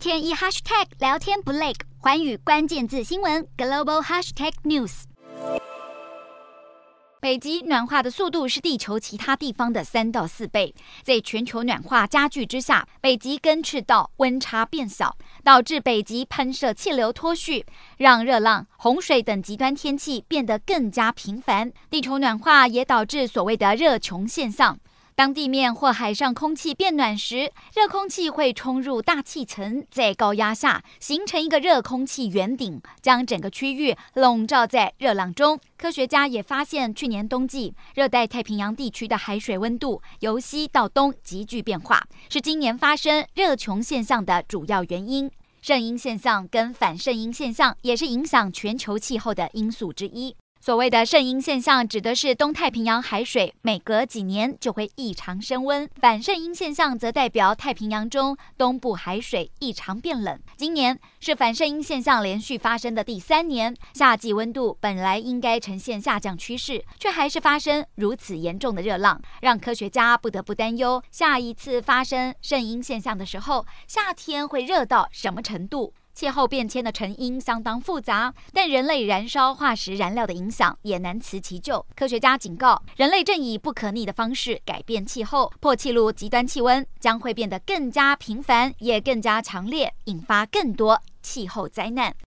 天一 hashtag 聊天不累，寰宇关键字新闻 global hashtag news。北极暖化的速度是地球其他地方的三到四倍，在全球暖化加剧之下，北极跟赤道温差变小，导致北极喷射气流脱序，让热浪、洪水等极端天气变得更加频繁。地球暖化也导致所谓的热穹现象。当地面或海上空气变暖时，热空气会冲入大气层，在高压下形成一个热空气圆顶，将整个区域笼罩在热浪中。科学家也发现，去年冬季热带太平洋地区的海水温度由西到东急剧变化，是今年发生热穹现象的主要原因。圣婴现象跟反圣婴现象也是影响全球气候的因素之一。所谓的圣婴现象，指的是东太平洋海水每隔几年就会异常升温；反圣婴现象则代表太平洋中东部海水异常变冷。今年是反圣婴现象连续发生的第三年，夏季温度本来应该呈现下降趋势，却还是发生如此严重的热浪，让科学家不得不担忧下一次发生圣婴现象的时候，夏天会热到什么程度。气候变迁的成因相当复杂，但人类燃烧化石燃料的影响也难辞其咎。科学家警告，人类正以不可逆的方式改变气候，破纪录极端气温将会变得更加频繁，也更加强烈，引发更多气候灾难。